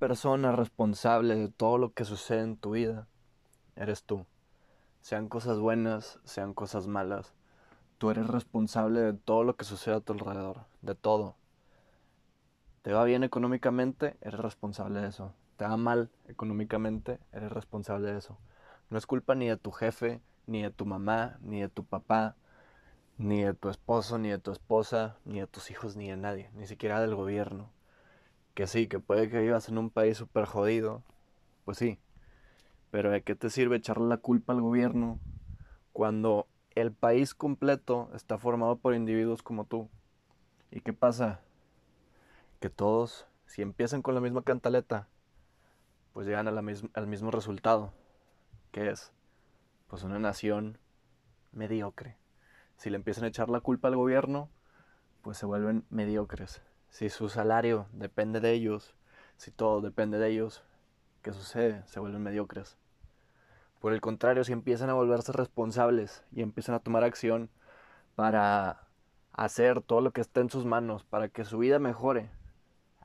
persona responsable de todo lo que sucede en tu vida, eres tú. Sean cosas buenas, sean cosas malas. Tú eres responsable de todo lo que sucede a tu alrededor, de todo. Te va bien económicamente, eres responsable de eso. Te va mal económicamente, eres responsable de eso. No es culpa ni de tu jefe, ni de tu mamá, ni de tu papá, ni de tu esposo, ni de tu esposa, ni de tus hijos, ni de nadie, ni siquiera del gobierno. Que sí, que puede que vivas en un país súper jodido, pues sí. Pero ¿de qué te sirve echarle la culpa al gobierno cuando el país completo está formado por individuos como tú? ¿Y qué pasa? Que todos, si empiezan con la misma cantaleta, pues llegan al mismo resultado, que es pues una nación mediocre. Si le empiezan a echar la culpa al gobierno, pues se vuelven mediocres. Si su salario depende de ellos, si todo depende de ellos, ¿qué sucede? Se vuelven mediocres. Por el contrario, si empiezan a volverse responsables y empiezan a tomar acción para hacer todo lo que está en sus manos, para que su vida mejore,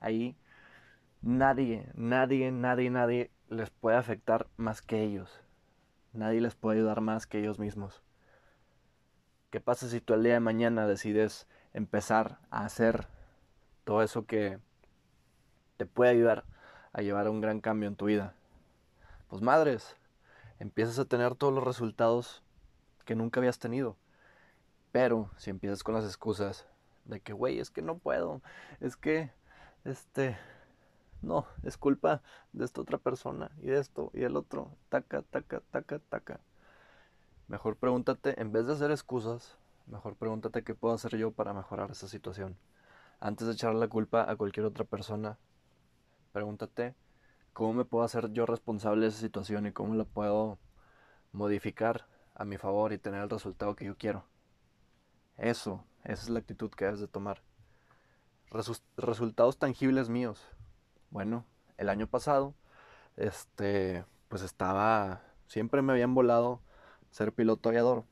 ahí nadie, nadie, nadie, nadie les puede afectar más que ellos. Nadie les puede ayudar más que ellos mismos. ¿Qué pasa si tú el día de mañana decides empezar a hacer todo eso que te puede ayudar a llevar a un gran cambio en tu vida. Pues madres, empiezas a tener todos los resultados que nunca habías tenido. Pero si empiezas con las excusas de que, güey, es que no puedo, es que, este, no, es culpa de esta otra persona y de esto y del otro, taca, taca, taca, taca. Mejor pregúntate, en vez de hacer excusas, mejor pregúntate qué puedo hacer yo para mejorar esa situación antes de echarle la culpa a cualquier otra persona, pregúntate cómo me puedo hacer yo responsable de esa situación y cómo la puedo modificar a mi favor y tener el resultado que yo quiero. Eso, esa es la actitud que debes de tomar. resultados tangibles míos. Bueno, el año pasado, este, pues estaba, siempre me habían volado ser piloto aviador.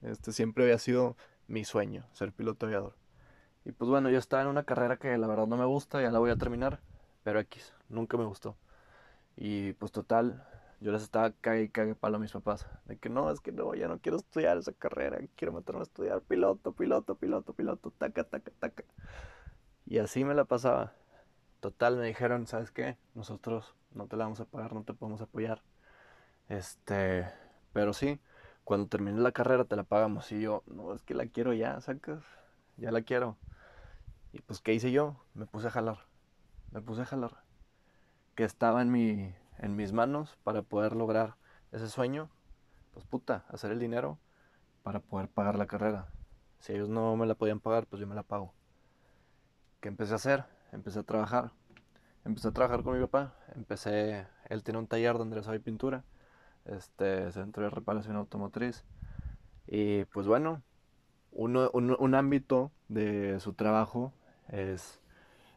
Este siempre había sido mi sueño, ser piloto aviador. Y pues bueno, yo estaba en una carrera que la verdad no me gusta, ya la voy a terminar, pero X, nunca me gustó. Y pues total, yo les estaba cague y cague palo a mis papás, de que no, es que no, ya no quiero estudiar esa carrera, quiero meterme a estudiar piloto, piloto, piloto, piloto, taca, taca, taca. Y así me la pasaba. Total, me dijeron, ¿sabes qué? Nosotros no te la vamos a pagar, no te podemos apoyar. Este, pero sí, cuando termine la carrera te la pagamos. Y yo, no, es que la quiero ya, sacas, ya la quiero. Y pues, ¿qué hice yo? Me puse a jalar. Me puse a jalar. Que estaba en, mi, en mis manos para poder lograr ese sueño. Pues puta, hacer el dinero para poder pagar la carrera. Si ellos no me la podían pagar, pues yo me la pago. ¿Qué empecé a hacer? Empecé a trabajar. Empecé a trabajar con mi papá. Empecé, él tiene un taller donde le sabe pintura. Este, centro de reparación automotriz. Y pues bueno, uno, un, un ámbito de su trabajo es,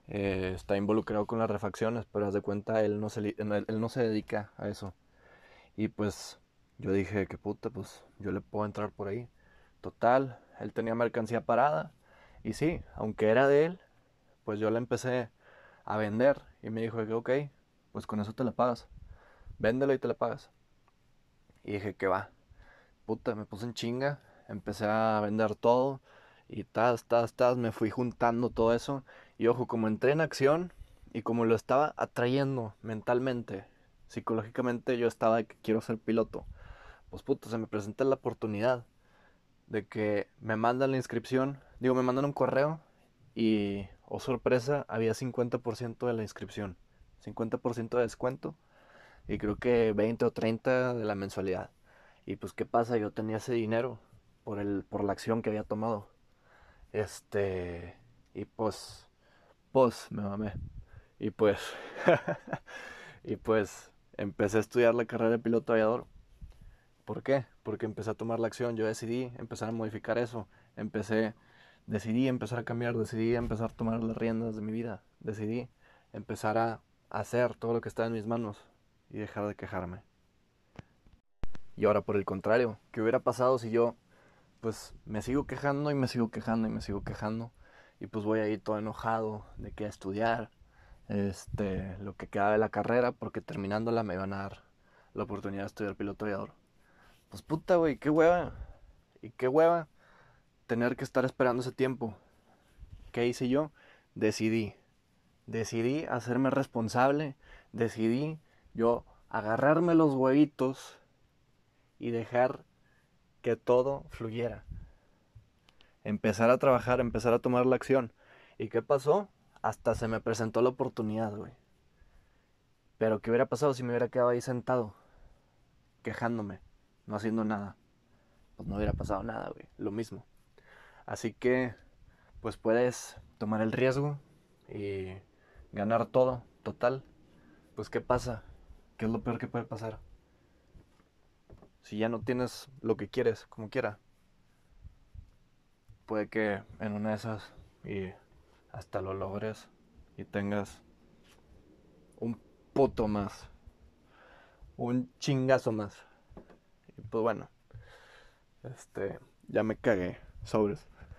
eh, está involucrado con las refacciones, pero haz de cuenta, él no, se, él no se dedica a eso. Y pues yo dije, que puta, pues yo le puedo entrar por ahí. Total, él tenía mercancía parada. Y sí, aunque era de él, pues yo la empecé a vender. Y me dijo que ok, pues con eso te la pagas. Véndelo y te la pagas. Y dije que va. Puta, me puse en chinga. Empecé a vender todo. Y tas, tas, tas, me fui juntando todo eso. Y ojo, como entré en acción y como lo estaba atrayendo mentalmente, psicológicamente yo estaba de que quiero ser piloto. Pues puto, se me presenta la oportunidad de que me mandan la inscripción, digo, me mandan un correo y, oh sorpresa, había 50% de la inscripción, 50% de descuento y creo que 20 o 30 de la mensualidad. Y pues, ¿qué pasa? Yo tenía ese dinero por, el, por la acción que había tomado. Este, y pues, pues, me mamé. Y pues, y pues, empecé a estudiar la carrera de piloto aviador. ¿Por qué? Porque empecé a tomar la acción. Yo decidí empezar a modificar eso. Empecé, decidí empezar a cambiar, decidí empezar a tomar las riendas de mi vida. Decidí empezar a hacer todo lo que está en mis manos y dejar de quejarme. Y ahora por el contrario, ¿qué hubiera pasado si yo pues me sigo quejando y me sigo quejando y me sigo quejando. Y pues voy ahí todo enojado de que a estudiar, este, lo que quedaba de la carrera, porque terminándola me iban a dar la oportunidad de estudiar piloto aviador. Pues puta, güey, qué hueva. Y qué hueva tener que estar esperando ese tiempo. ¿Qué hice yo? Decidí. Decidí hacerme responsable. Decidí yo agarrarme los huevitos y dejar que todo fluyera. Empezar a trabajar, empezar a tomar la acción. ¿Y qué pasó? Hasta se me presentó la oportunidad, güey. Pero ¿qué hubiera pasado si me hubiera quedado ahí sentado? Quejándome, no haciendo nada. Pues no hubiera pasado nada, güey. Lo mismo. Así que, pues puedes tomar el riesgo y ganar todo, total. Pues ¿qué pasa? ¿Qué es lo peor que puede pasar? Si ya no tienes lo que quieres, como quiera. Puede que en una de esas y hasta lo logres y tengas un puto más. Un chingazo más. Y pues bueno. Este, ya me cagué. Sobres.